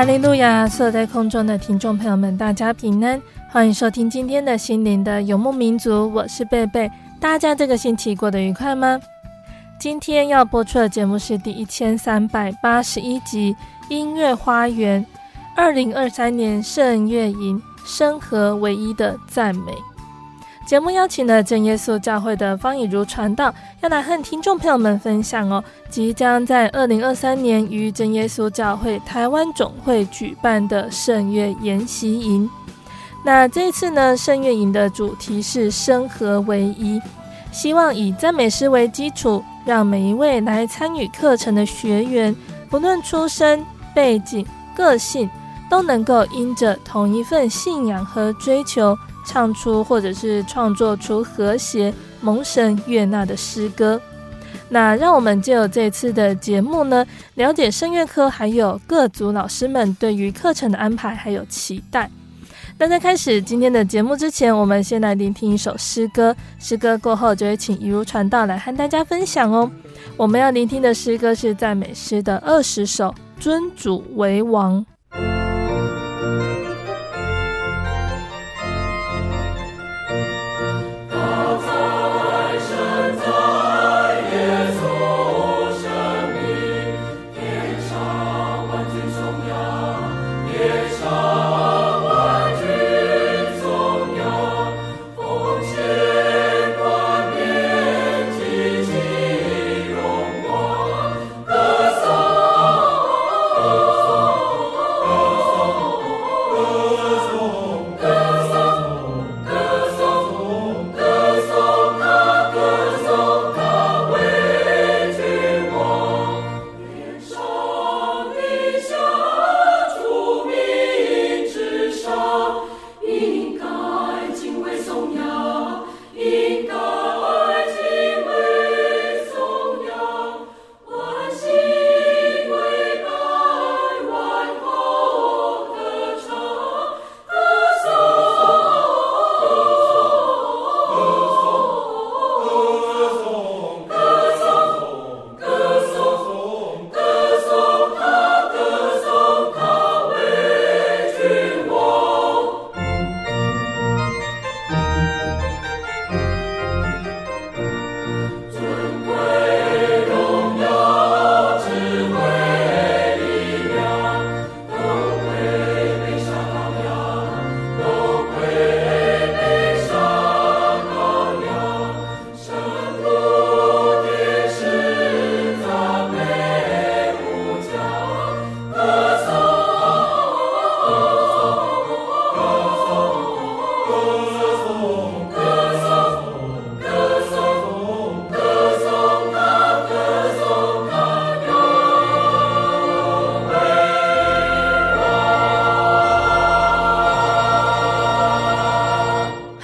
哈利路亚！所有在空中的听众朋友们，大家平安，欢迎收听今天的心灵的游牧民族，我是贝贝。大家这个星期过得愉快吗？今天要播出的节目是第一千三百八十一集《音乐花园》，二零二三年圣月营，生和唯一的赞美。节目邀请了真耶稣教会的方以如传道，要来和听众朋友们分享哦，即将在二零二三年于真耶稣教会台湾总会举办的圣乐研习营。那这一次呢，圣乐营的主题是生和唯一，希望以赞美诗为基础，让每一位来参与课程的学员，不论出身、背景、个性，都能够因着同一份信仰和追求。唱出或者是创作出和谐、蒙神悦纳的诗歌。那让我们就有这次的节目呢，了解声乐科还有各组老师们对于课程的安排还有期待。那在开始今天的节目之前，我们先来聆听一首诗歌。诗歌过后，就会请一如传道来和大家分享哦。我们要聆听的诗歌是赞美诗的二十首，尊主为王。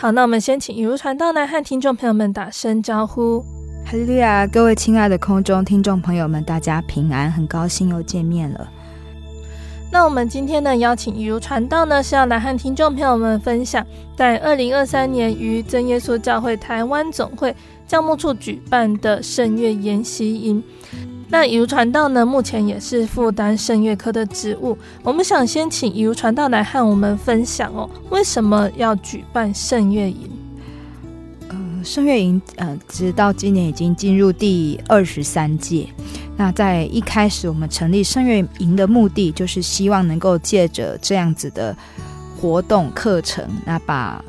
好，那我们先请雨如传道来和听众朋友们打声招呼。哈利路亚，各位亲爱的空中听众朋友们，大家平安，很高兴又见面了。那我们今天呢，邀请雨如传道呢，是要来和听众朋友们分享，在二零二三年于真耶稣教会台湾总会教牧处举办的圣乐研习营。那以如传道呢，目前也是负担圣乐科的职务。我们想先请以如传道来和我们分享哦，为什么要举办圣乐营？呃，圣乐营呃，直到今年已经进入第二十三届。那在一开始，我们成立圣乐营的目的，就是希望能够借着这样子的活动课程，那把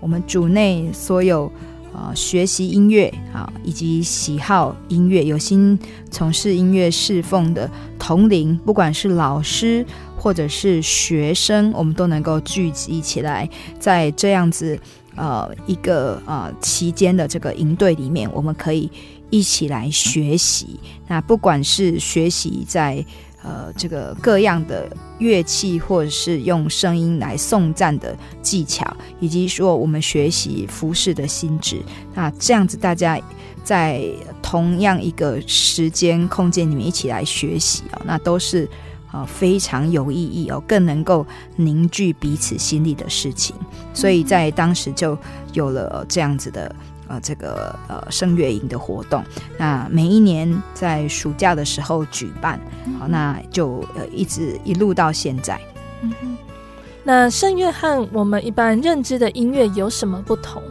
我们主内所有。啊，学习音乐啊，以及喜好音乐、有心从事音乐侍奉的同龄，不管是老师或者是学生，我们都能够聚集起来，在这样子呃一个呃期间的这个营队里面，我们可以一起来学习。那不管是学习在。呃，这个各样的乐器，或者是用声音来颂赞的技巧，以及说我们学习服饰的心智，那这样子大家在同样一个时间空间里面一起来学习哦，那都是啊、非常有意义哦，更能够凝聚彼此心里的事情，所以在当时就有了这样子的。呃，这个呃圣乐营的活动，那每一年在暑假的时候举办，好，那就呃一直一路到现在。嗯哼，那圣乐和我们一般认知的音乐有什么不同？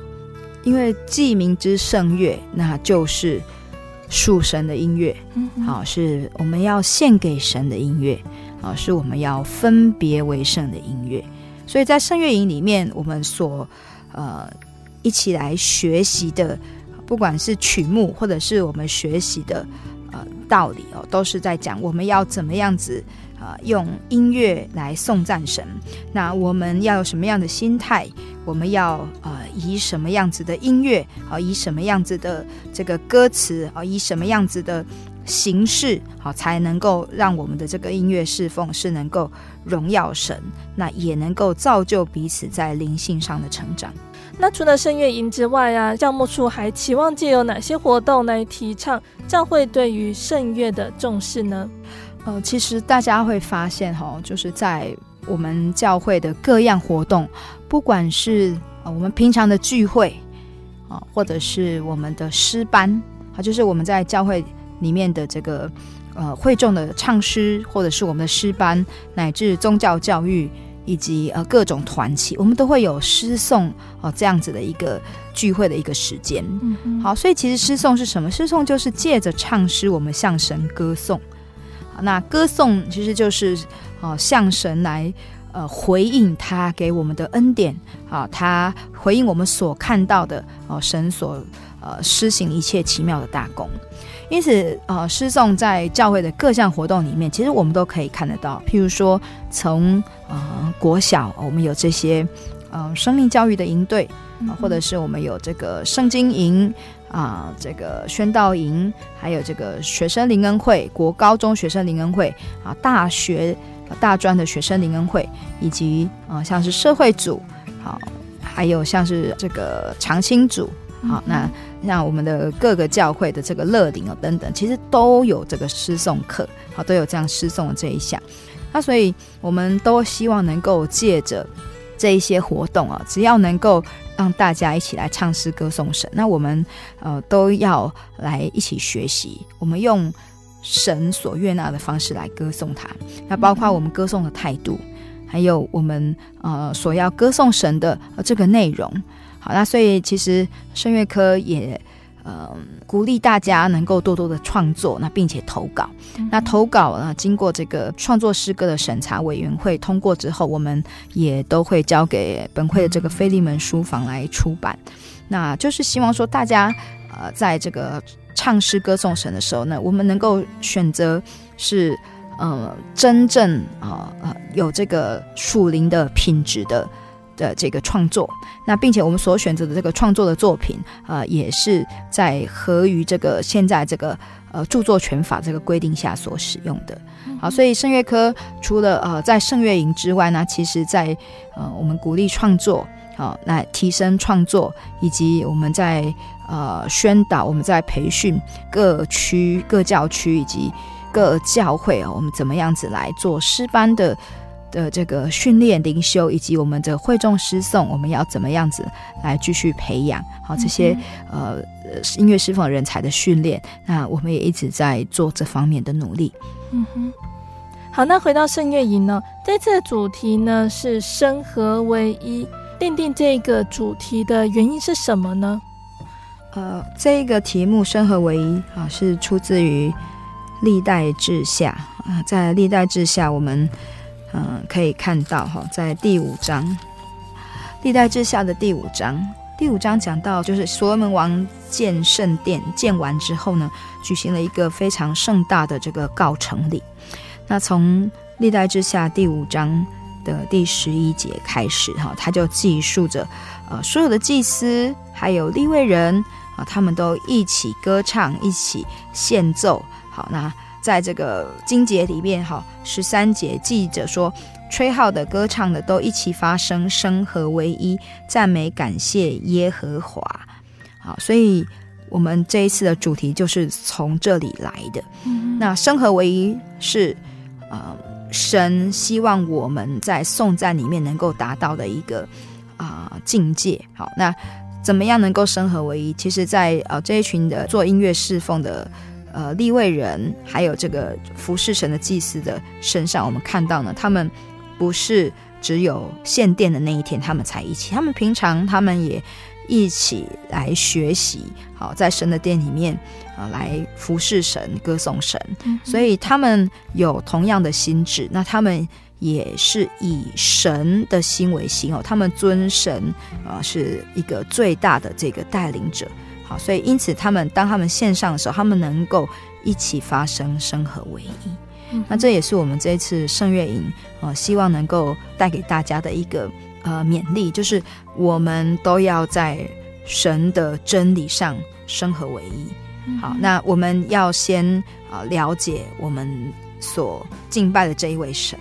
因为既名之圣乐，那就是属神的音乐，嗯，好，是我们要献给神的音乐，啊，是我们要分别为圣的音乐。所以在圣乐营里面，我们所呃。一起来学习的，不管是曲目或者是我们学习的呃道理哦，都是在讲我们要怎么样子啊、用音乐来颂赞神。那我们要有什么样的心态？我们要呃以什么样子的音乐啊、以什么样子的这个歌词啊、以什么样子的形式好、才能够让我们的这个音乐侍奉是能够荣耀神，那也能够造就彼此在灵性上的成长。那除了圣乐营之外啊，教牧处还期望借由哪些活动来提倡教会对于圣乐的重视呢？呃，其实大家会发现哈，就是在我们教会的各样活动，不管是我们平常的聚会啊，或者是我们的诗班啊，就是我们在教会里面的这个呃会众的唱诗，或者是我们的诗班，乃至宗教教育。以及呃各种团契，我们都会有诗颂哦这样子的一个聚会的一个时间。嗯，好，所以其实诗颂是什么？诗颂就是借着唱诗，我们向神歌颂。那歌颂其实就是哦向神来呃回应他给我们的恩典啊，他回应我们所看到的哦神所呃施行一切奇妙的大功。因此，呃，诗颂在教会的各项活动里面，其实我们都可以看得到。譬如说，从呃国小，我们有这些呃生命教育的营队，或者是我们有这个圣经营啊、呃，这个宣道营，还有这个学生灵恩会，国高中学生灵恩会啊、呃，大学、呃、大专的学生灵恩会，以及啊、呃、像是社会组，好、呃，还有像是这个长青组，好、呃，像我们的各个教会的这个乐龄哦等等，其实都有这个诗颂课，好，都有这样诗颂的这一项。那所以我们都希望能够借着这一些活动啊，只要能够让大家一起来唱诗歌颂神，那我们呃都要来一起学习，我们用神所悦纳的方式来歌颂他。那包括我们歌颂的态度，还有我们呃所要歌颂神的这个内容。好，那所以其实声乐科也呃鼓励大家能够多多的创作，那并且投稿。嗯、那投稿呢，经过这个创作诗歌的审查委员会通过之后，我们也都会交给本会的这个菲利门书房来出版。那就是希望说大家呃在这个唱诗歌颂神的时候呢，我们能够选择是呃真正啊呃，呃有这个属灵的品质的。的这个创作，那并且我们所选择的这个创作的作品，呃，也是在合于这个现在这个呃著作权法这个规定下所使用的。好，所以圣乐科除了呃在圣乐营之外呢，其实在呃我们鼓励创作，好，来提升创作，以及我们在呃宣导，我们在培训各区各教区以及。各教会哦，我们怎么样子来做诗班的的这个训练灵修，以及我们的会众诗颂，我们要怎么样子来继续培养好这些、嗯、呃音乐师奉人才的训练？那我们也一直在做这方面的努力。嗯哼，好，那回到圣乐营呢，这次的主题呢是生合为一，奠定这个主题的原因是什么呢？呃，这个题目“生合为一”啊，是出自于历代志下啊，在历代志下，我们嗯、可以看到哈，在第五章，历代志下的第五章，第五章讲到就是所罗门王建圣殿建完之后呢，举行了一个非常盛大的这个告成礼。那从历代志下第五章的第十一节开始哈，他就记述着呃所有的祭司还有利未人。啊，他们都一起歌唱，一起献奏。好，那在这个经节里面，哈，十三节记着说，吹号的、歌唱的都一起发声，生合为一，赞美感谢耶和华。好，所以我们这一次的主题就是从这里来的。嗯、那生合为一是，呃，神希望我们在颂赞里面能够达到的一个啊、呃、境界。好，那。怎么样能够生合为一？其实在，在呃这一群的做音乐侍奉的呃立位人，还有这个服侍神的祭司的身上，我们看到呢，他们不是只有献殿的那一天他们才一起，他们平常他们也一起来学习，好在神的殿里面啊、呃、来服侍神、歌颂神，嗯、所以他们有同样的心智。那他们。也是以神的心为心哦，他们尊神啊、呃，是一个最大的这个带领者。好，所以因此他们当他们线上的时候，他们能够一起发声，生合为一。嗯、那这也是我们这一次圣月营啊、呃，希望能够带给大家的一个呃勉励，就是我们都要在神的真理上生合为一。嗯、好，那我们要先啊、呃、了解我们所敬拜的这一位神。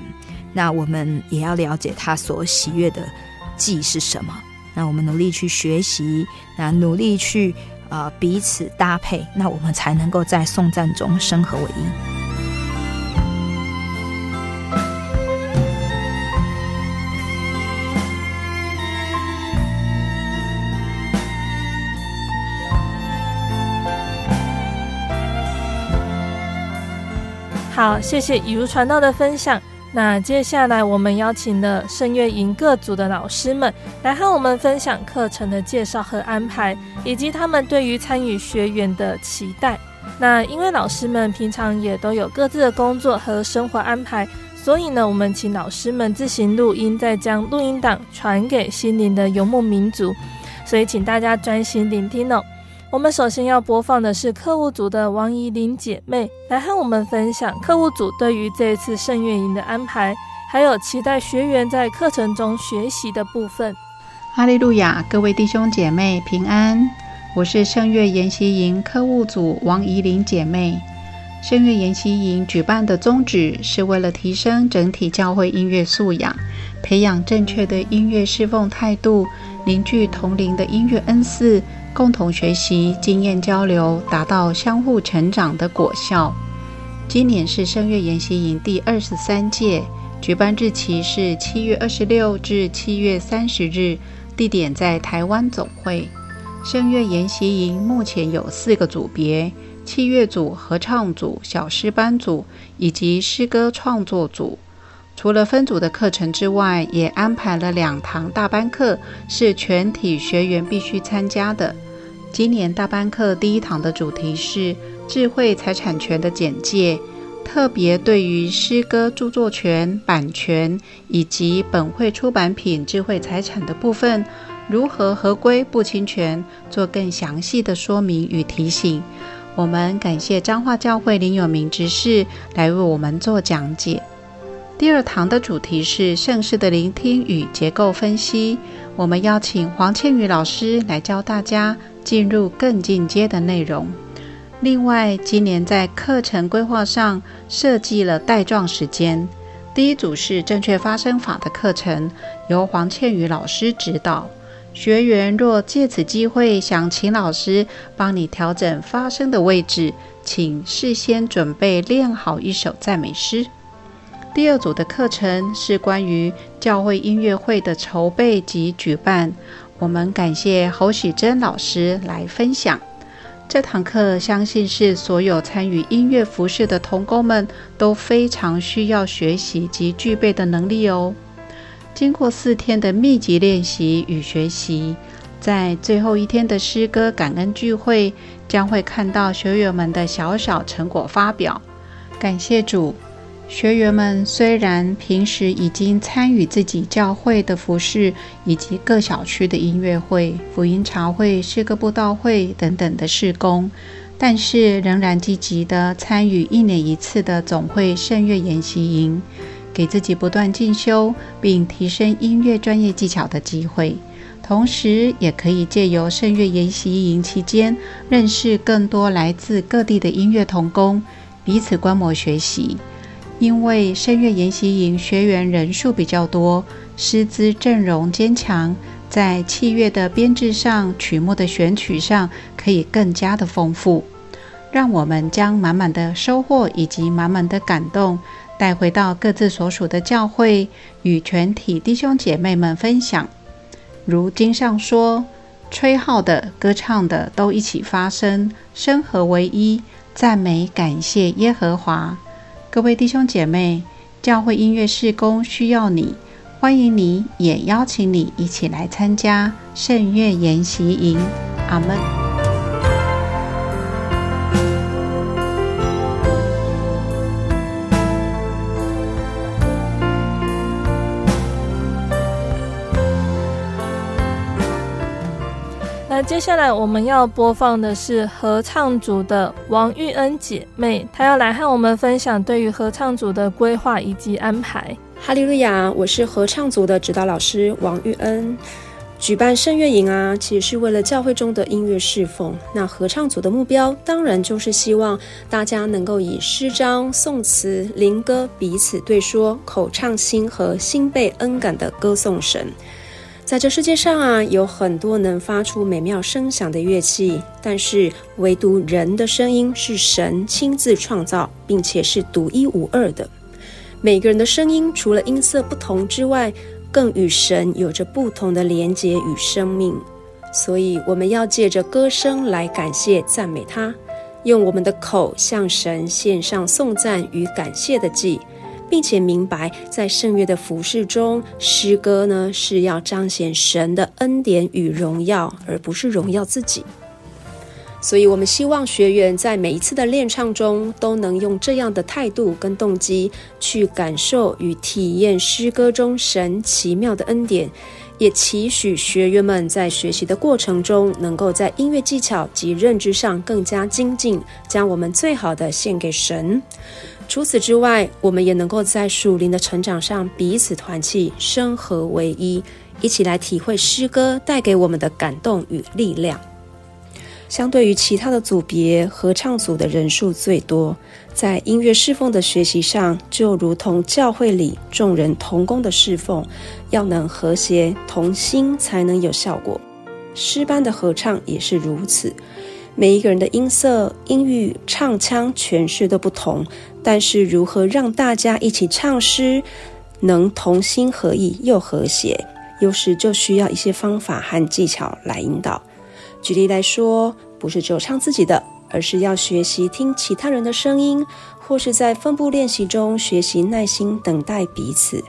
那我们也要了解他所喜悦的祭是什么。那我们努力去学习，那努力去呃彼此搭配，那我们才能够在颂赞中生合为一。好，谢谢以如传道的分享。那接下来，我们邀请了圣乐营各组的老师们来和我们分享课程的介绍和安排，以及他们对于参与学员的期待。那因为老师们平常也都有各自的工作和生活安排，所以呢，我们请老师们自行录音，再将录音档传给心灵的游牧民族。所以，请大家专心聆听哦。我们首先要播放的是客户组的王怡玲姐妹来和我们分享客户组对于这一次圣乐营的安排，还有期待学员在课程中学习的部分。哈利路亚，各位弟兄姐妹平安，我是圣乐研习营客户组王怡玲姐妹。圣乐研习营举办的宗旨是为了提升整体教会音乐素养，培养正确的音乐侍奉态度，凝聚同龄的音乐恩赐。共同学习、经验交流，达到相互成长的果效。今年是圣乐研习营第二十三届，举办日期是七月二十六至七月三十日，地点在台湾总会。圣乐研习营目前有四个组别：器乐组、合唱组、小诗班组以及诗歌创作组。除了分组的课程之外，也安排了两堂大班课，是全体学员必须参加的。今年大班课第一堂的主题是智慧财产权的简介，特别对于诗歌著作权、版权以及本会出版品智慧财产的部分如何合规不侵权，做更详细的说明与提醒。我们感谢彰化教会林有明执事来为我们做讲解。第二堂的主题是圣诗的聆听与结构分析，我们邀请黄倩宇老师来教大家。进入更进阶的内容。另外，今年在课程规划上设计了带状时间。第一组是正确发声法的课程，由黄倩宇老师指导；学员若借此机会想请老师帮你调整发声的位置，请事先准备练好一首赞美诗。第二组的课程是关于教会音乐会的筹备及举办，我们感谢侯喜珍老师来分享。这堂课相信是所有参与音乐服饰的同工们都非常需要学习及具备的能力哦。经过四天的密集练习与学习，在最后一天的诗歌感恩聚会，将会看到学员们的小小成果发表。感谢主。学员们虽然平时已经参与自己教会的服事，以及各小区的音乐会、福音茶会、诗歌布道会等等的事工，但是仍然积极地参与一年一次的总会圣乐研习营，给自己不断进修并提升音乐专业技巧的机会。同时，也可以借由圣乐研习营期间，认识更多来自各地的音乐同工，彼此观摩学习。因为圣乐研习营学员人数比较多，师资阵容坚强，在器乐的编制上、曲目的选取上可以更加的丰富，让我们将满满的收获以及满满的感动带回到各自所属的教会，与全体弟兄姐妹们分享。如经上说：“吹号的、歌唱的都一起发声，声合为一，赞美感谢耶和华。”各位弟兄姐妹，教会音乐事工需要你，欢迎你，也邀请你一起来参加圣乐研习营。阿门。接下来我们要播放的是合唱组的王玉恩姐妹，她要来和我们分享对于合唱组的规划以及安排。哈利路亚！我是合唱组的指导老师王玉恩。举办圣乐营啊，其实是为了教会中的音乐侍奉。那合唱组的目标，当然就是希望大家能够以诗章、颂词、灵歌彼此对说，口唱心和，心被恩感的歌颂神。在这世界上啊，有很多能发出美妙声响的乐器，但是唯独人的声音是神亲自创造，并且是独一无二的。每个人的声音除了音色不同之外，更与神有着不同的连结与生命。所以，我们要借着歌声来感谢赞美他，用我们的口向神献上颂赞与感谢的祭。并且明白，在圣乐的服饰中，诗歌呢是要彰显神的恩典与荣耀，而不是荣耀自己。所以，我们希望学员在每一次的练唱中，都能用这样的态度跟动机去感受与体验诗歌中神奇妙的恩典，也期许学员们在学习的过程中，能够在音乐技巧及认知上更加精进，将我们最好的献给神。除此之外，我们也能够在属灵的成长上彼此团契，声合为一，一起来体会诗歌带给我们的感动与力量。相对于其他的组别，合唱组的人数最多，在音乐侍奉的学习上，就如同教会里众人同工的侍奉，要能和谐同心才能有效果。诗班的合唱也是如此。每一个人的音色、音域、唱腔诠释都不同，但是如何让大家一起唱诗，能同心合意又和谐，有时就需要一些方法和技巧来引导。举例来说，不是只有唱自己的，而是要学习听其他人的声音，或是在分部练习中学习耐心等待彼此，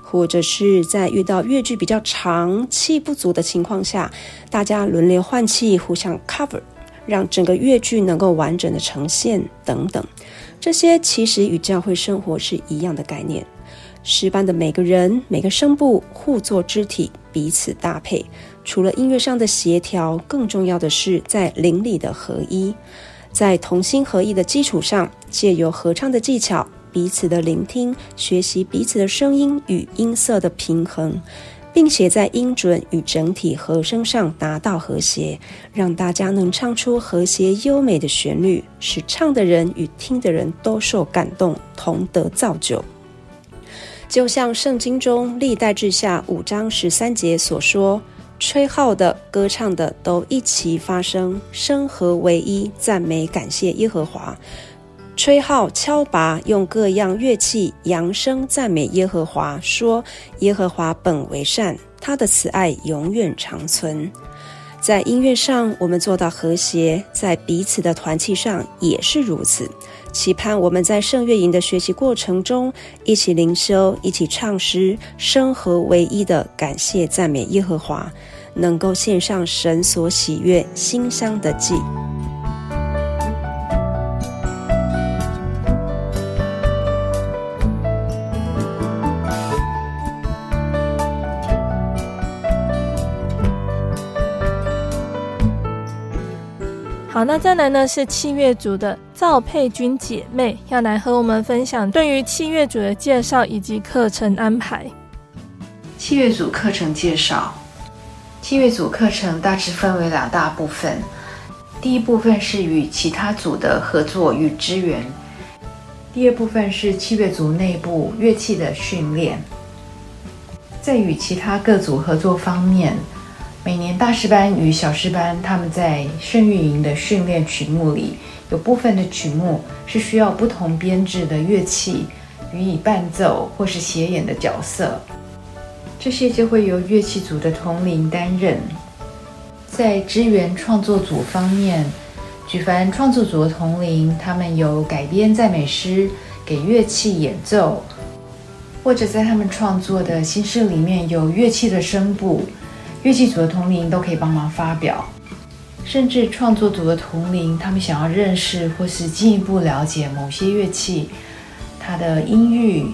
或者是在遇到乐句比较长、气不足的情况下，大家轮流换气，互相 cover。让整个乐句能够完整的呈现等等，这些其实与教会生活是一样的概念。诗班的每个人、每个声部互作肢体，彼此搭配。除了音乐上的协调，更重要的是在灵里的合一。在同心合意的基础上，借由合唱的技巧，彼此的聆听，学习彼此的声音与音色的平衡。并且在音准与整体和声上达到和谐，让大家能唱出和谐优美的旋律，使唱的人与听的人都受感动，同得造就。就像圣经中历代志下五章十三节所说：“吹号的、歌唱的都一齐发声，声合为一，赞美感谢耶和华。吹号、敲拔，用各样乐器扬声赞美耶和华，说：耶和华本为善，他的慈爱永远长存。在音乐上，我们做到和谐；在彼此的团契上也是如此。期盼我们在圣乐营的学习过程中，一起灵修，一起唱诗，生合为一的感谢赞美耶和华，能够献上神所喜悦馨香的祭。好，那再来呢是器乐组的赵佩君姐妹要来和我们分享对于器乐组的介绍以及课程安排。器乐组课程介绍，器乐组课程大致分为两大部分，第一部分是与其他组的合作与支援，第二部分是器乐组内部乐器的训练。在与其他各组合作方面。每年大师班与小师班，他们在圣乐营的训练曲目里，有部分的曲目是需要不同编制的乐器予以伴奏或是协演的角色，这些就会由乐器组的同龄担任。在支援创作组方面，举凡创作组的同龄，他们有改编赞美诗给乐器演奏，或者在他们创作的新诗里面有乐器的声部。乐器组的同龄都可以帮忙发表，甚至创作组的同龄，他们想要认识或是进一步了解某些乐器，它的音域、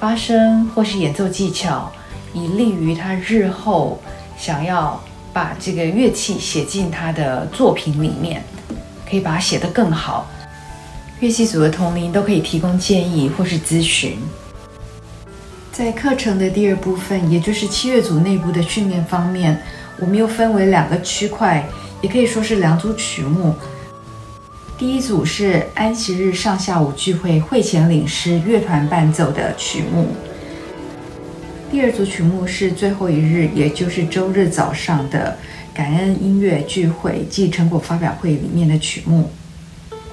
发声或是演奏技巧，以利于他日后想要把这个乐器写进他的作品里面，可以把它写得更好。乐器组的同龄都可以提供建议或是咨询。在课程的第二部分，也就是七月组内部的训练方面，我们又分为两个区块，也可以说是两组曲目。第一组是安息日上下午聚会会前领诗乐团伴奏的曲目，第二组曲目是最后一日，也就是周日早上的感恩音乐聚会暨成果发表会里面的曲目。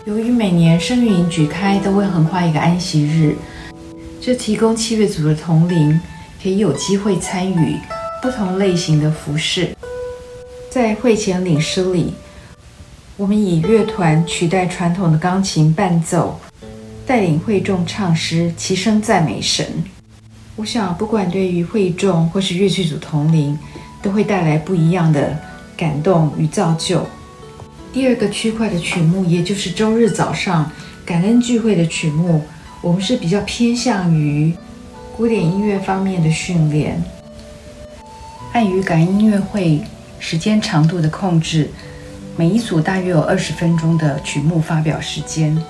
由于每年圣乐营举开都会横跨一个安息日。这提供器乐组的同龄可以有机会参与不同类型的服事。在会前领诗里，我们以乐团取代传统的钢琴伴奏，带领会众唱诗，齐声赞美神。我想，不管对于会众或是乐器组同龄，都会带来不一样的感动与造就。第二个区块的曲目，也就是周日早上感恩聚会的曲目。我们是比较偏向于古典音乐方面的训练。碍于感音乐会时间长度的控制，每一组大约有二十分钟的曲目发表时间。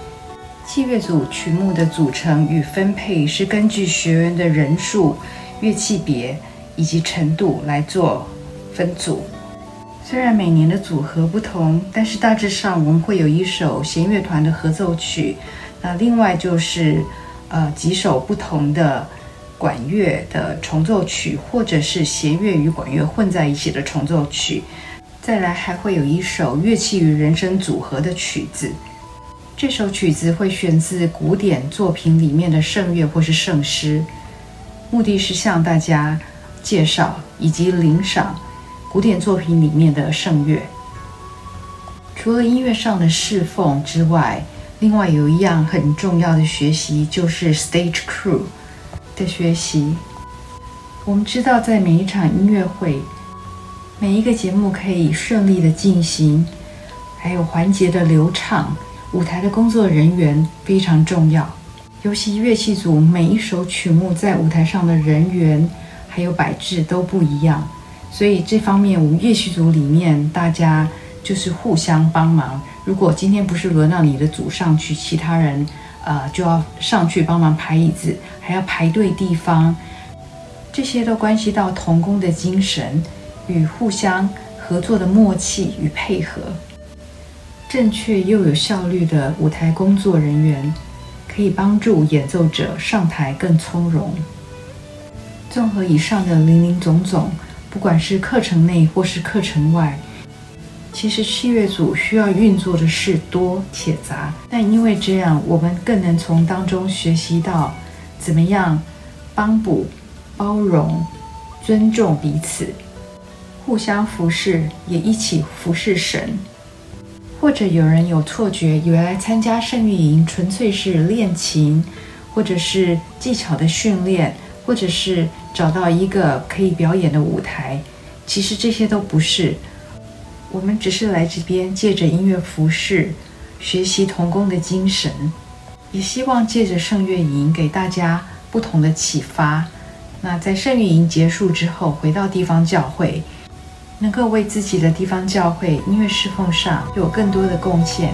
器乐组曲目的组成与分配是根据学员的人数、乐器别以及程度来做分组。虽然每年的组合不同，但是大致上我们会有一首弦乐团的合奏曲。那另外就是，呃，几首不同的管乐的重奏曲，或者是弦乐与管乐混在一起的重奏曲。再来还会有一首乐器与人声组合的曲子。这首曲子会选自古典作品里面的圣乐或是圣诗，目的是向大家介绍以及领赏古典作品里面的圣乐。除了音乐上的侍奉之外，另外有一样很重要的学习，就是 stage crew 的学习。我们知道，在每一场音乐会，每一个节目可以顺利的进行，还有环节的流畅，舞台的工作人员非常重要。尤其乐器组每一首曲目在舞台上的人员还有摆置都不一样，所以这方面我们乐器组里面大家就是互相帮忙。如果今天不是轮到你的组上去，其他人，呃，就要上去帮忙排椅子，还要排对地方，这些都关系到童工的精神与互相合作的默契与配合。正确又有效率的舞台工作人员，可以帮助演奏者上台更从容。综合以上的林林总总，不管是课程内或是课程外。其实器乐组需要运作的事多且杂，但因为这样，我们更能从当中学习到怎么样帮补、包容、尊重彼此，互相服侍，也一起服侍神。或者有人有错觉，以为来参加圣乐营纯粹是练琴，或者是技巧的训练，或者是找到一个可以表演的舞台。其实这些都不是。我们只是来这边借着音乐服饰，学习童工的精神，也希望借着圣乐营给大家不同的启发。那在圣乐营结束之后，回到地方教会，能够为自己的地方教会音乐侍奉上有更多的贡献。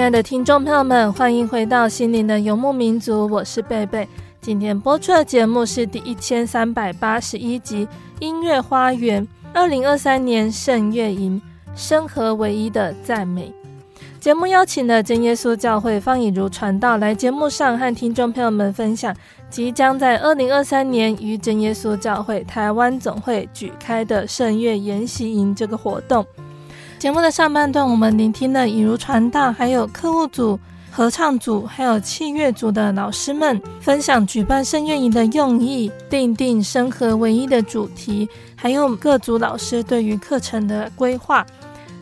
亲爱的听众朋友们，欢迎回到心灵的游牧民族，我是贝贝。今天播出的节目是第一千三百八十一集《音乐花园》二零二三年圣乐营生和唯一的赞美。节目邀请了真耶稣教会方以如传道来节目上和听众朋友们分享，即将在二零二三年于真耶稣教会台湾总会举开的圣乐研习营这个活动。节目的上半段，我们聆听了以如传道，还有课务组、合唱组，还有器乐组的老师们分享举办圣乐营的用意，定定生和唯一的主题，还有各组老师对于课程的规划。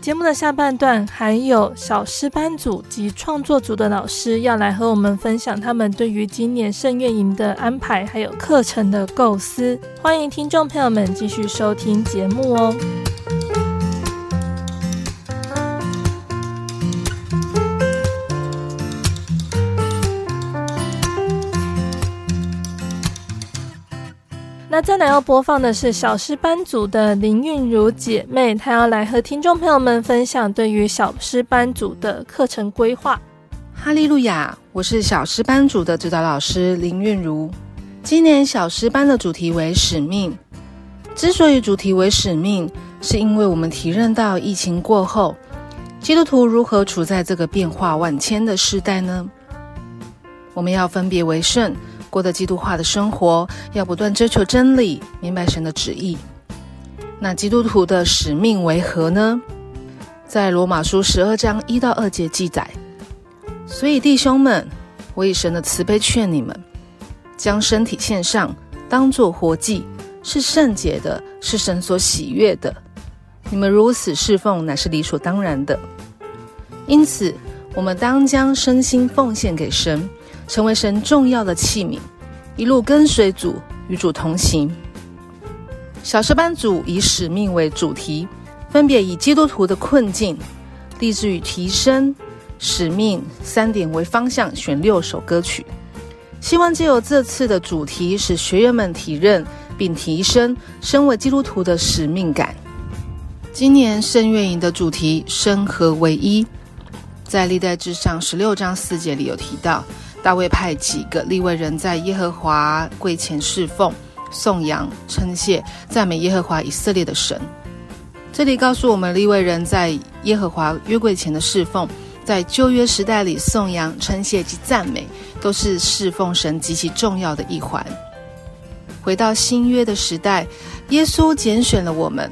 节目的下半段，还有小诗班组及创作组的老师要来和我们分享他们对于今年圣乐营的安排，还有课程的构思。欢迎听众朋友们继续收听节目哦。那再来要播放的是小诗班组的林韵如姐妹，她要来和听众朋友们分享对于小诗班组的课程规划。哈利路亚！我是小诗班组的指导老师林韵如。今年小诗班的主题为使命。之所以主题为使命，是因为我们提认到疫情过后，基督徒如何处在这个变化万千的时代呢？我们要分别为圣。过的基督化的生活，要不断追求真理，明白神的旨意。那基督徒的使命为何呢？在罗马书十二章一到二节记载：所以弟兄们，我以神的慈悲劝你们，将身体献上，当作活祭，是圣洁的，是神所喜悦的。你们如此侍奉，乃是理所当然的。因此，我们当将身心奉献给神。成为神重要的器皿，一路跟随主，与主同行。小诗班组以使命为主题，分别以基督徒的困境、立志与提升、使命三点为方向，选六首歌曲。希望借由这次的主题，使学员们体认并提升身为基督徒的使命感。今年圣乐营的主题“生和唯一”，在历代志上十六章四节里有提到。大卫派几个立位人在耶和华柜前侍奉、颂扬、称谢、赞美耶和华以色列的神。这里告诉我们，立位人在耶和华约柜前的侍奉，在旧约时代里颂扬、称谢及赞美，都是侍奉神极其重要的一环。回到新约的时代，耶稣拣选了我们，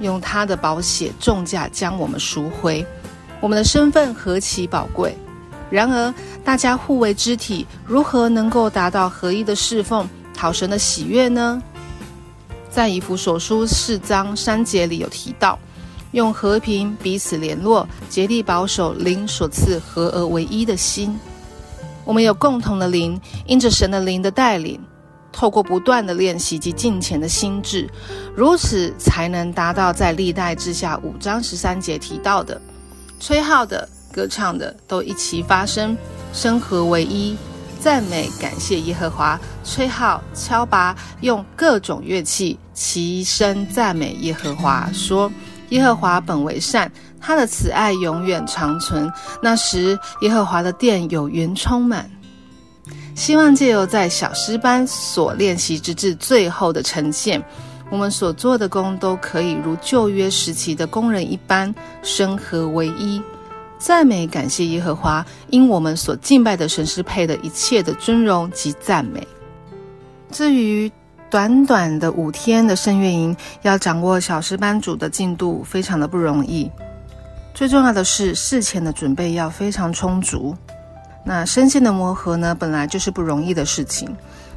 用他的宝血重价将我们赎回。我们的身份何其宝贵！然而，大家互为肢体，如何能够达到合一的侍奉，讨神的喜悦呢？在以弗所书四章三节里有提到，用和平彼此联络，竭力保守灵所赐合而为一的心。我们有共同的灵，因着神的灵的带领，透过不断的练习及敬虔的心智，如此才能达到在历代志下五章十三节提到的，吹号的、歌唱的都一齐发声，声合为一，赞美感谢耶和华，吹号、敲拔，用各种乐器齐声赞美耶和华，说：耶和华本为善。他的慈爱永远长存。那时，耶和华的殿有云充满。希望借由在小诗班所练习直至最后的呈现，我们所做的工都可以如旧约时期的工人一般，声合为一，赞美感谢耶和华，因我们所敬拜的神是配的一切的尊荣及赞美。至于短短的五天的圣乐营，要掌握小时班主的进度，非常的不容易。最重要的是事前的准备要非常充足。那声线的磨合呢，本来就是不容易的事情。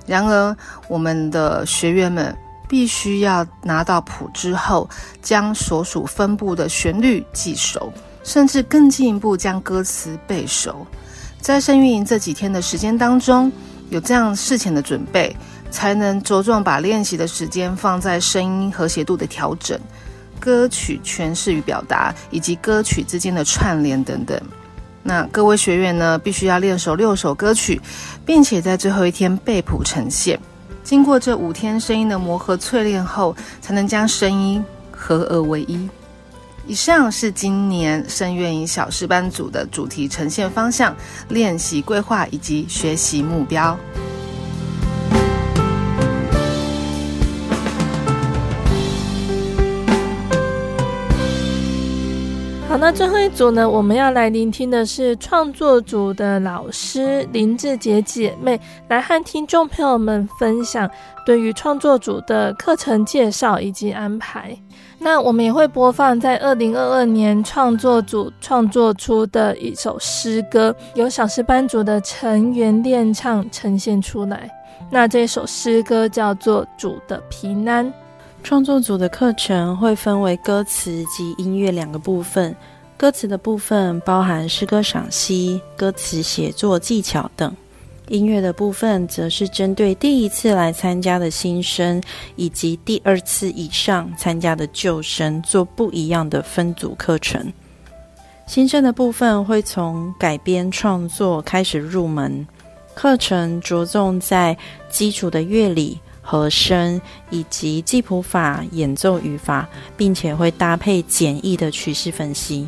然而，我们的学员们必须要拿到谱之后，将所属分部的旋律记熟，甚至更进一步将歌词背熟。在圣乐营这几天的时间当中，有这样事前的准备，才能着重把练习的时间放在声音和谐度的调整。歌曲诠释与表达，以及歌曲之间的串联等等。那各位学员呢，必须要练熟六首歌曲，并且在最后一天背谱呈现。经过这五天声音的磨合淬炼后，才能将声音合而为一。以上是今年圣乐营小师班组的主题呈现方向、练习规划以及学习目标。那最后一组呢，我们要来聆听的是创作组的老师林志杰姐妹来和听众朋友们分享对于创作组的课程介绍以及安排。那我们也会播放在二零二二年创作组创作出的一首诗歌，由小诗班组的成员练唱呈现出来。那这首诗歌叫做《主的平安》。创作组的课程会分为歌词及音乐两个部分。歌词的部分包含诗歌赏析、歌词写作技巧等；音乐的部分则是针对第一次来参加的新生以及第二次以上参加的旧生做不一样的分组课程。新生的部分会从改编创作开始入门，课程着重在基础的乐理。和声以及记谱法、演奏语法，并且会搭配简易的曲式分析。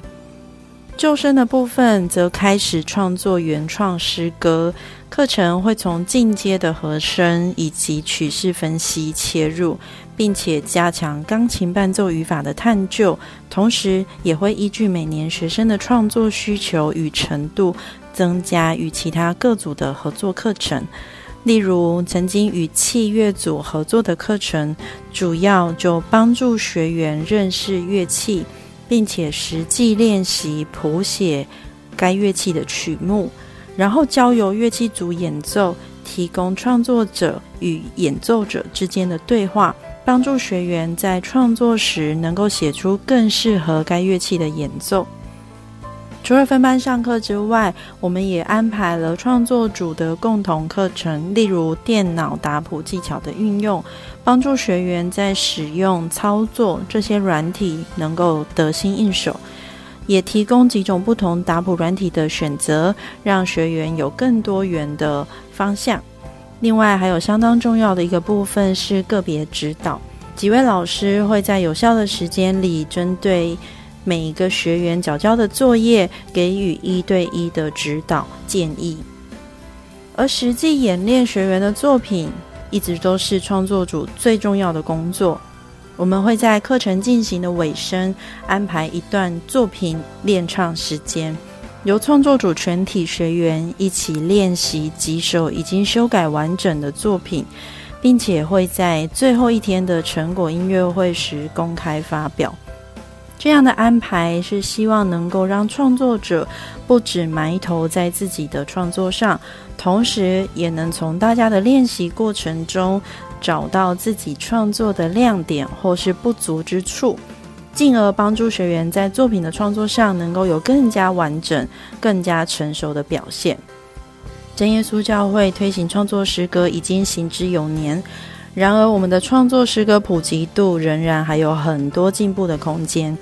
旧生的部分则开始创作原创诗歌，课程会从进阶的和声以及曲式分析切入，并且加强钢琴伴奏语法的探究，同时也会依据每年学生的创作需求与程度，增加与其他各组的合作课程。例如，曾经与器乐组合作的课程，主要就帮助学员认识乐器，并且实际练习谱写该乐器的曲目，然后交由乐器组演奏，提供创作者与演奏者之间的对话，帮助学员在创作时能够写出更适合该乐器的演奏。除了分班上课之外，我们也安排了创作组的共同课程，例如电脑打谱技巧的运用，帮助学员在使用、操作这些软体能够得心应手，也提供几种不同打谱软体的选择，让学员有更多元的方向。另外，还有相当重要的一个部分是个别指导，几位老师会在有效的时间里针对。每一个学员缴交的作业，给予一对一的指导建议，而实际演练学员的作品，一直都是创作组最重要的工作。我们会在课程进行的尾声，安排一段作品练唱时间，由创作组全体学员一起练习几首已经修改完整的作品。并且会在最后一天的成果音乐会时公开发表。这样的安排是希望能够让创作者不止埋头在自己的创作上，同时也能从大家的练习过程中找到自己创作的亮点或是不足之处。进而帮助学员在作品的创作上能够有更加完整、更加成熟的表现。真耶稣教会推行创作诗歌已经行之有年，然而我们的创作诗歌普及度仍然还有很多进步的空间。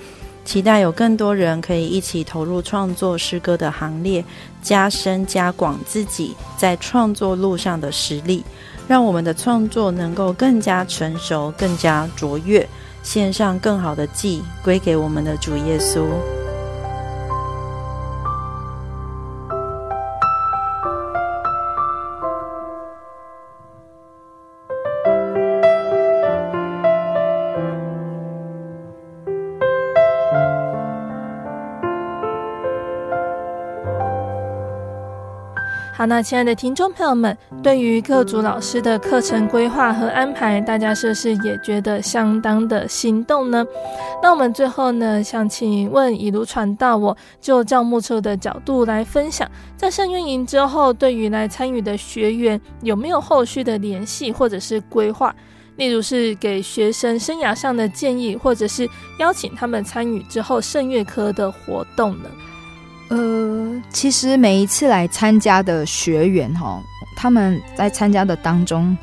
期待有更多人可以一起投入创作诗歌的行列，加深加广自己在创作路上的实力，让我们的创作能够更加成熟、更加卓越。献上更好的祭，归给我们的主耶稣。好，那亲爱的听众朋友们，对于各组老师的课程规划和安排，大家是不是也觉得相当的心动呢？那我们最后呢，想请问以如传道，我就教务处的角度来分享，在圣乐营之后，对于来参与的学员有没有后续的联系或者是规划？例如是给学生生涯上的建议，或者是邀请他们参与之后圣乐科的活动呢？呃，其实每一次来参加的学员哈，他们在参加的当中，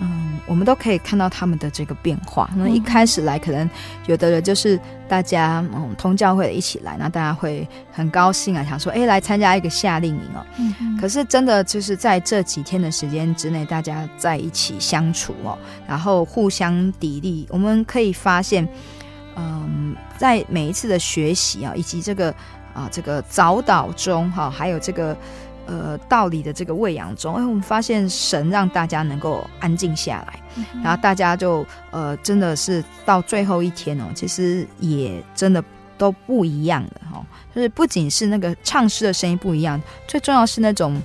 嗯，我们都可以看到他们的这个变化。那一开始来，可能有的人就是大家嗯同教会的一起来，那大家会很高兴啊，想说哎来参加一个夏令营哦。嗯嗯。可是真的就是在这几天的时间之内，大家在一起相处哦，然后互相砥砺，我们可以发现，嗯，在每一次的学习啊，以及这个。啊，这个早祷中哈，还有这个呃道理的这个喂养中，哎，我们发现神让大家能够安静下来，嗯、然后大家就呃真的是到最后一天哦，其实也真的都不一样的哈，就是不仅是那个唱诗的声音不一样，最重要是那种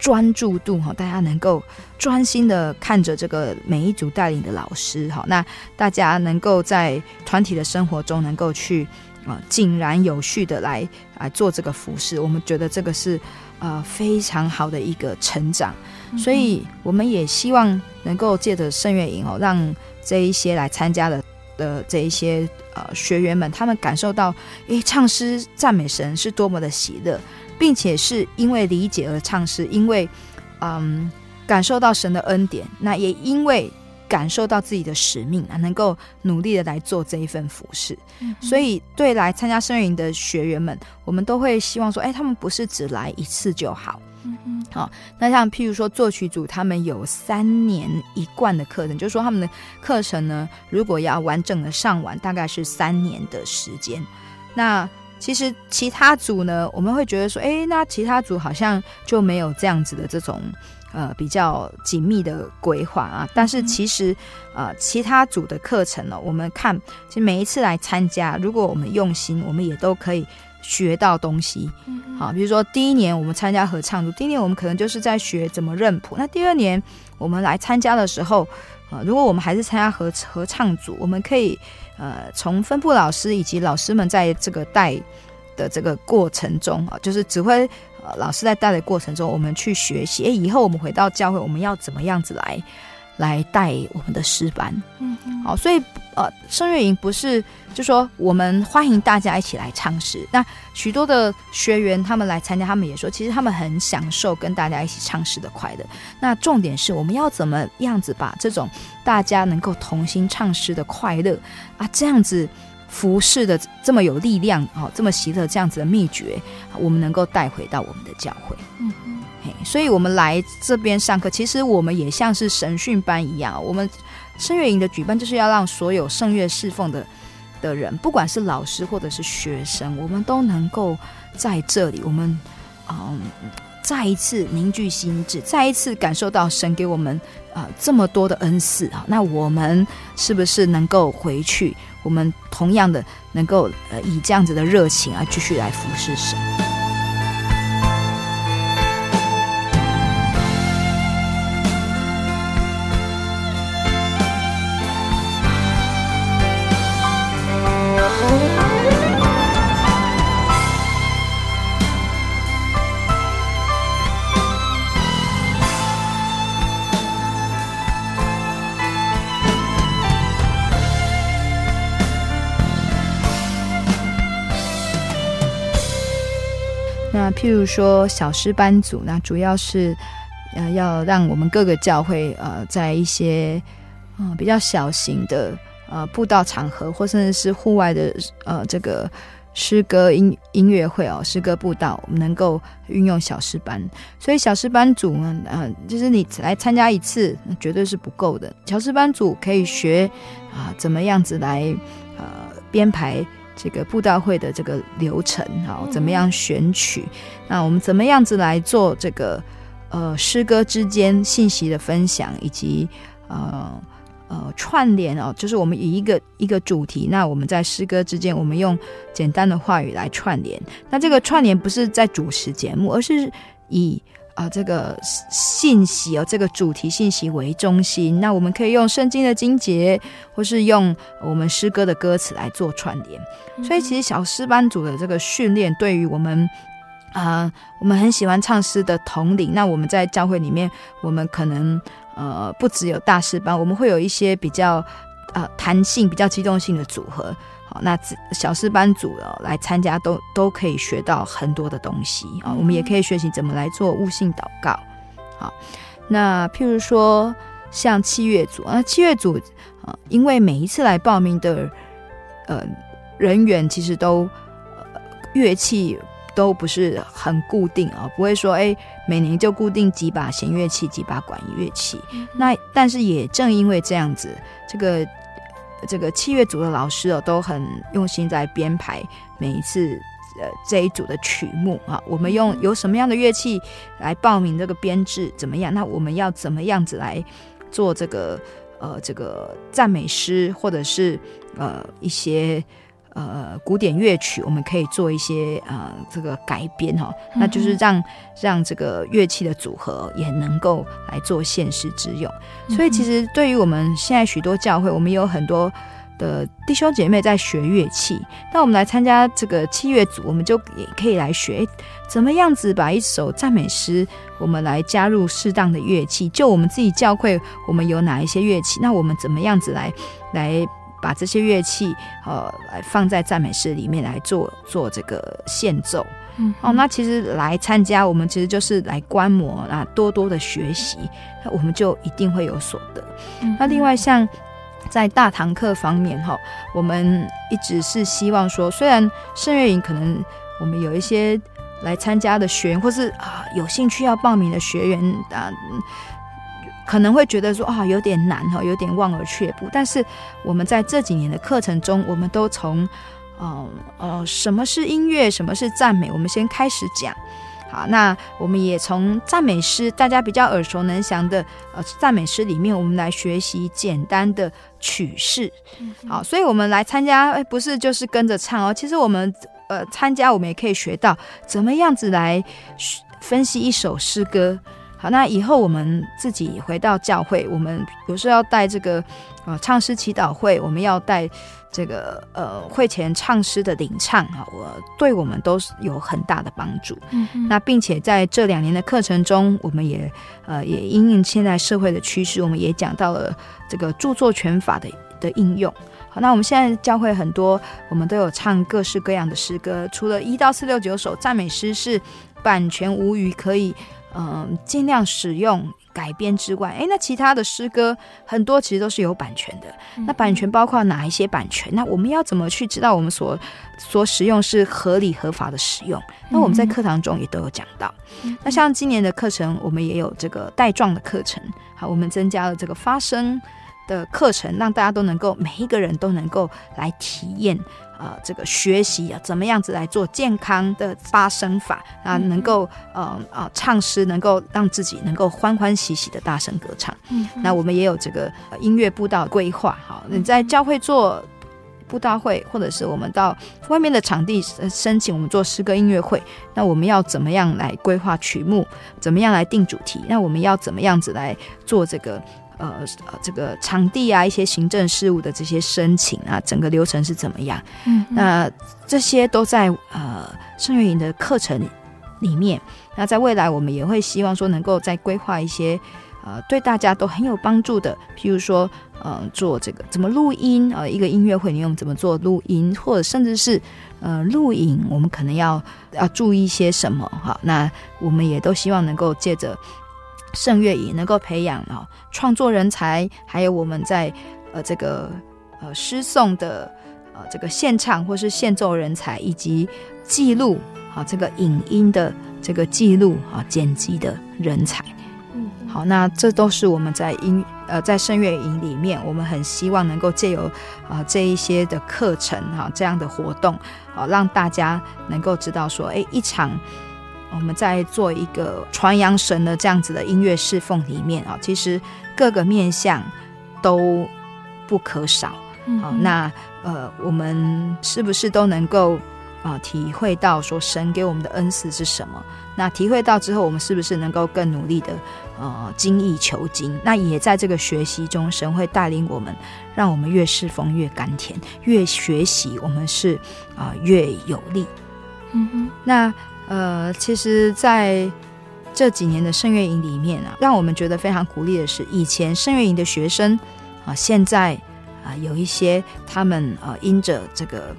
专注度哈，大家能够专心的看着这个每一组带领的老师哈，那大家能够在团体的生活中能够去。啊，井然有序的来来做这个服饰，我们觉得这个是呃非常好的一个成长，嗯、所以我们也希望能够借着圣乐营哦，让这一些来参加的的这一些呃学员们，他们感受到，诶，唱诗赞美神是多么的喜乐，并且是因为理解而唱诗，因为嗯感受到神的恩典，那也因为。感受到自己的使命啊，能够努力的来做这一份服饰。嗯、所以对来参加圣乐营的学员们，我们都会希望说，哎，他们不是只来一次就好。嗯嗯。好、哦，那像譬如说作曲组，他们有三年一贯的课程，就是说他们的课程呢，如果要完整的上完，大概是三年的时间。那其实其他组呢，我们会觉得说，哎，那其他组好像就没有这样子的这种。呃，比较紧密的规划啊，但是其实，呃，其他组的课程呢，我们看，其实每一次来参加，如果我们用心，我们也都可以学到东西。好，比如说第一年我们参加合唱组，第一年我们可能就是在学怎么认谱。那第二年我们来参加的时候，呃，如果我们还是参加合合唱组，我们可以呃，从分部老师以及老师们在这个带的这个过程中啊，就是指挥。老师在带的过程中，我们去学习。哎，以后我们回到教会，我们要怎么样子来来带我们的诗班？嗯，好，所以呃，声乐营不是就说我们欢迎大家一起来唱诗。那许多的学员他们来参加，他们也说，其实他们很享受跟大家一起唱诗的快乐。那重点是我们要怎么样子把这种大家能够同心唱诗的快乐啊，这样子。服侍的这么有力量哦，这么喜乐这样子的秘诀，我们能够带回到我们的教会。嗯嗯，嘿，所以我们来这边上课，其实我们也像是神训班一样。我们圣乐营的举办，就是要让所有圣乐侍奉的的人，不管是老师或者是学生，我们都能够在这里，我们嗯，再一次凝聚心智，再一次感受到神给我们啊、这么多的恩赐啊。那我们是不是能够回去？我们同样的能够呃以这样子的热情啊继续来服侍神。譬如说小诗班组，那主要是呃要让我们各个教会呃在一些嗯、呃、比较小型的呃布道场合，或甚至是户外的呃这个。诗歌音音乐会哦，诗歌布道，我们能够运用小诗班，所以小诗班组呢，呃，就是你来参加一次，绝对是不够的。小诗班组可以学啊，怎么样子来呃编排这个布道会的这个流程啊，怎么样选曲，那我们怎么样子来做这个呃诗歌之间信息的分享，以及呃。呃，串联哦，就是我们以一个一个主题，那我们在诗歌之间，我们用简单的话语来串联。那这个串联不是在主持节目，而是以啊、呃、这个信息哦，这个主题信息为中心。那我们可以用圣经的经节，或是用我们诗歌的歌词来做串联。所以，其实小诗班组的这个训练，对于我们啊、呃，我们很喜欢唱诗的统领，那我们在教会里面，我们可能。呃，不只有大师班，我们会有一些比较呃弹性、比较机动性的组合。好，那小师班组哦来参加都都可以学到很多的东西啊。我们也可以学习怎么来做悟性祷告。好，那譬如说像七月组，啊，七月组啊，因为每一次来报名的呃人员其实都呃乐器。都不是很固定啊，不会说哎，每年就固定几把弦乐器、几把管乐器。嗯、那但是也正因为这样子，这个这个器乐组的老师哦，都很用心在编排每一次呃这一组的曲目啊。我们用有什么样的乐器来报名这个编制怎么样？那我们要怎么样子来做这个呃这个赞美诗，或者是呃一些。呃，古典乐曲我们可以做一些呃这个改编哈，那就是让让这个乐器的组合也能够来做现实之用。所以其实对于我们现在许多教会，我们有很多的弟兄姐妹在学乐器，那我们来参加这个器乐组，我们就也可以来学怎么样子把一首赞美诗，我们来加入适当的乐器。就我们自己教会，我们有哪一些乐器，那我们怎么样子来来。把这些乐器，呃，来放在赞美诗里面来做做这个献奏，嗯，哦，那其实来参加，我们其实就是来观摩，啊多多的学习，那我们就一定会有所得。嗯，那另外像在大堂课方面，哈，我们一直是希望说，虽然圣乐营可能我们有一些来参加的学员，或是啊有兴趣要报名的学员啊。可能会觉得说啊有点难哈，有点望而却步。但是我们在这几年的课程中，我们都从，呃呃，什么是音乐，什么是赞美，我们先开始讲。好，那我们也从赞美诗，大家比较耳熟能详的呃赞美诗里面，我们来学习简单的曲式。好，所以我们来参加，哎，不是就是跟着唱哦。其实我们呃参加，我们也可以学到怎么样子来分析一首诗歌。好，那以后我们自己回到教会，我们有时候要带这个呃唱诗祈祷会，我们要带这个呃会前唱诗的领唱啊，我对我们都是有很大的帮助。嗯，那并且在这两年的课程中，我们也呃也因应现在社会的趋势，我们也讲到了这个著作权法的的应用。好，那我们现在教会很多，我们都有唱各式各样的诗歌，除了一到四六九首赞美诗是版权无虞可以。嗯，尽量使用改编之外，诶，那其他的诗歌很多其实都是有版权的。那版权包括哪一些版权？那我们要怎么去知道我们所所使用是合理合法的使用？那我们在课堂中也都有讲到。那像今年的课程，我们也有这个带状的课程，好，我们增加了这个发声的课程，让大家都能够每一个人都能够来体验。呃，这个学习啊，怎么样子来做健康的发声法啊，能够呃啊、呃、唱诗，能够让自己能够欢欢喜喜的大声歌唱。嗯，那我们也有这个音乐步道规划。好，你在教会做布道会，或者是我们到外面的场地申请，我们做诗歌音乐会，那我们要怎么样来规划曲目？怎么样来定主题？那我们要怎么样子来做这个？呃呃，这个场地啊，一些行政事务的这些申请啊，整个流程是怎么样？嗯，那这些都在呃圣月营的课程里面。那在未来，我们也会希望说，能够再规划一些呃对大家都很有帮助的，譬如说呃做这个怎么录音呃一个音乐会你用怎么做录音，或者甚至是呃录影，我们可能要要注意一些什么哈？那我们也都希望能够借着圣乐营能够培养啊创作人才，还有我们在呃这个呃诗诵的呃这个献唱或是献奏人才，以及记录啊这个影音的这个记录啊剪辑的人才。嗯，好，那这都是我们在音呃在圣乐营里面，我们很希望能够借由啊、呃、这一些的课程哈、啊、这样的活动啊，让大家能够知道说，哎，一场。我们在做一个传扬神的这样子的音乐侍奉里面啊，其实各个面向都不可少。好，那呃，我们是不是都能够啊体会到说神给我们的恩赐是什么？那体会到之后，我们是不是能够更努力的呃精益求精？那也在这个学习中，神会带领我们，让我们越侍奉越甘甜，越学习我们是啊、呃、越有力。嗯哼，那。呃，其实在这几年的圣乐营里面啊，让我们觉得非常鼓励的是，以前圣乐营的学生啊，现在啊有一些他们啊，因着这个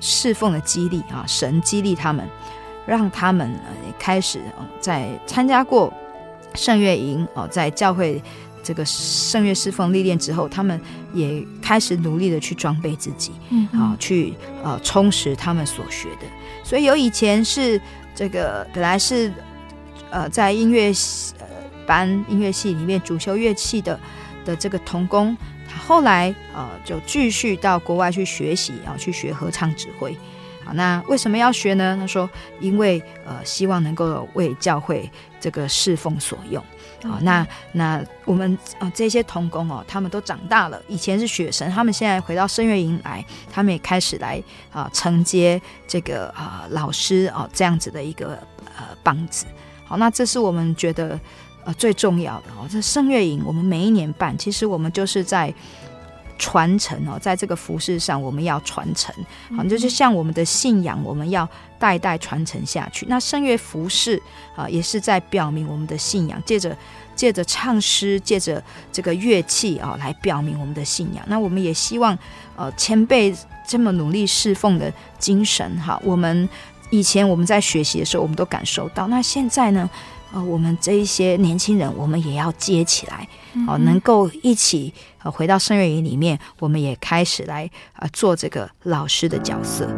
侍奉的激励啊，神激励他们，让他们呃开始在参加过圣乐营啊，在教会这个圣乐侍奉历练之后，他们也开始努力的去装备自己，嗯，啊，去呃充实他们所学的。所以有以前是这个本来是呃在音乐呃班音乐系里面主修乐器的的这个童工，他后来呃就继续到国外去学习，然后去学合唱指挥。好，那为什么要学呢？他说，因为呃希望能够为教会这个侍奉所用。好，那那我们啊、呃、这些童工哦，他们都长大了，以前是学生，他们现在回到圣乐营来，他们也开始来啊、呃、承接这个啊、呃、老师啊、呃、这样子的一个呃棒子。好，那这是我们觉得呃最重要的哦。这圣乐营我们每一年办，其实我们就是在。传承哦，在这个服饰上，我们要传承，好，就是像我们的信仰，我们要代代传承下去。那圣乐服饰啊，也是在表明我们的信仰，借着借着唱诗，借着这个乐器啊，来表明我们的信仰。那我们也希望，呃，前辈这么努力侍奉的精神，哈，我们以前我们在学习的时候，我们都感受到。那现在呢？呃，我们这一些年轻人，我们也要接起来，哦、呃，能够一起呃回到圣乐营里面，我们也开始来呃做这个老师的角色。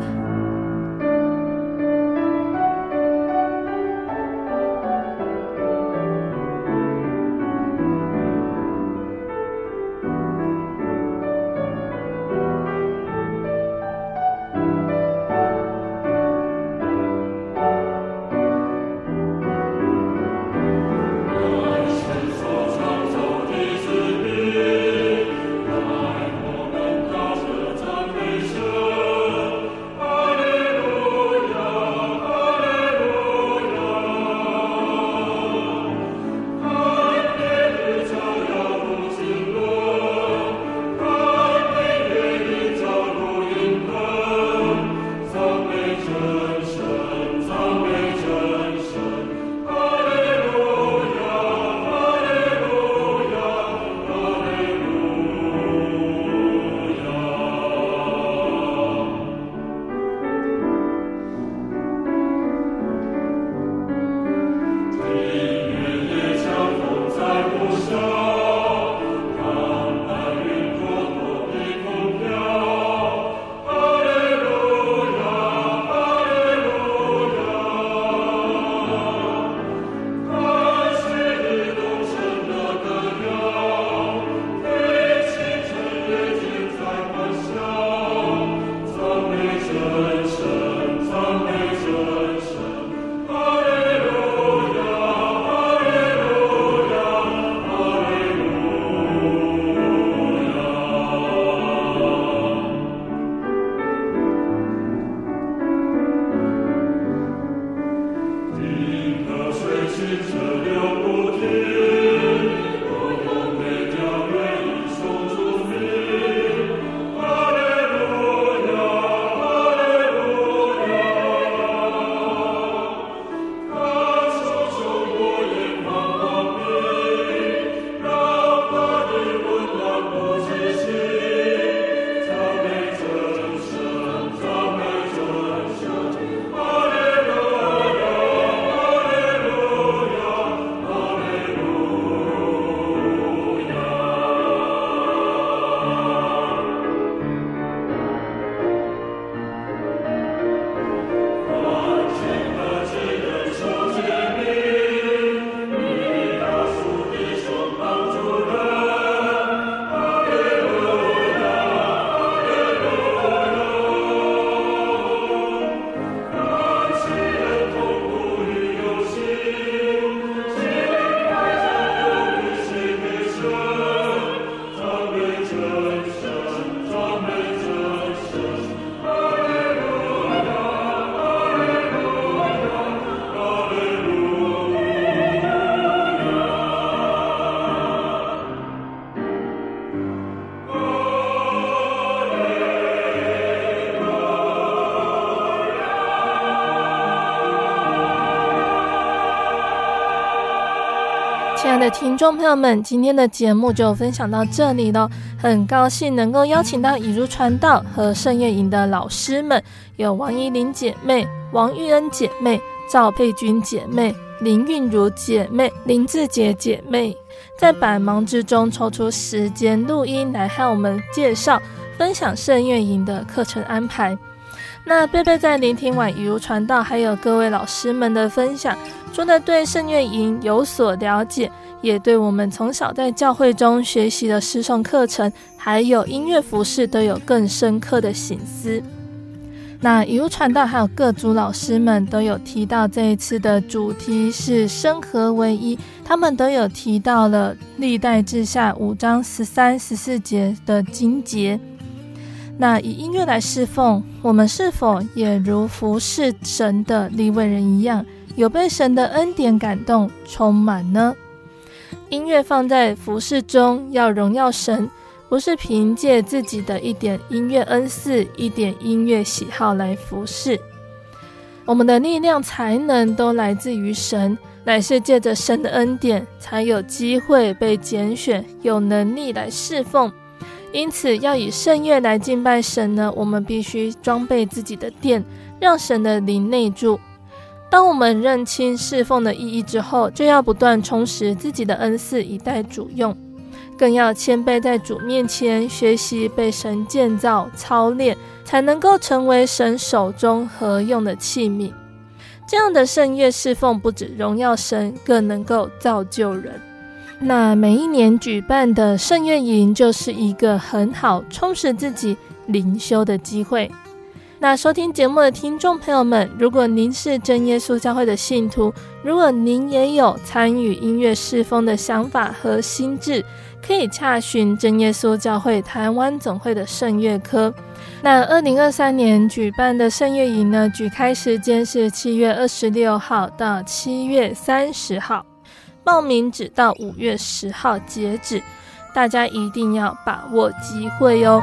听众朋友们，今天的节目就分享到这里了。很高兴能够邀请到以如传道和圣乐营的老师们，有王依玲姐妹、王玉恩姐妹、赵佩君姐妹、林韵如姐妹、林志杰姐妹，在百忙之中抽出时间录音来和我们介绍、分享圣乐营的课程安排。那贝贝在聆听完以如传道还有各位老师们的分享，除了对圣乐营有所了解，也对我们从小在教会中学习的诗诵课程，还有音乐服饰都有更深刻的省思。那以如传道还有各组老师们都有提到，这一次的主题是生合为一，他们都有提到了历代志下五章十三、十四节的经节。那以音乐来侍奉，我们是否也如服侍神的利未人一样，有被神的恩典感动充满呢？音乐放在服侍中，要荣耀神，不是凭借自己的一点音乐恩赐、一点音乐喜好来服侍。我们的力量、才能都来自于神，乃是借着神的恩典，才有机会被拣选，有能力来侍奉。因此，要以圣乐来敬拜神呢，我们必须装备自己的殿，让神的灵内住。当我们认清侍奉的意义之后，就要不断充实自己的恩赐，以待主用，更要谦卑在主面前学习被神建造、操练，才能够成为神手中合用的器皿。这样的圣乐侍奉不止荣耀神，更能够造就人。那每一年举办的圣乐营就是一个很好充实自己灵修的机会。那收听节目的听众朋友们，如果您是真耶稣教会的信徒，如果您也有参与音乐侍奉的想法和心智，可以洽询真耶稣教会台湾总会的圣乐科。那二零二三年举办的圣乐营呢，举开时间是七月二十六号到七月三十号。报名只到五月十号截止，大家一定要把握机会哟。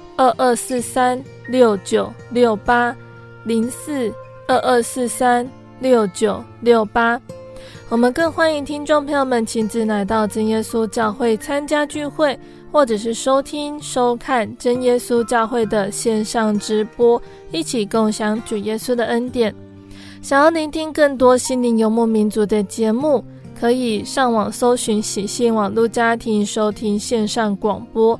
二二四三六九六八零四。二二四三六九六八，我们更欢迎听众朋友们亲自来到真耶稣教会参加聚会，或者是收听收看真耶稣教会的线上直播，一起共享主耶稣的恩典。想要聆听更多心灵游牧民族的节目，可以上网搜寻喜信网络家庭收听线上广播。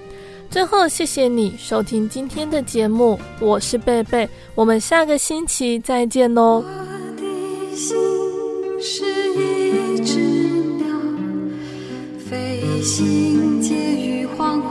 最后，谢谢你收听今天的节目，我是贝贝，我们下个星期再见哦。我的心是一只鸟，飞行介于黄昏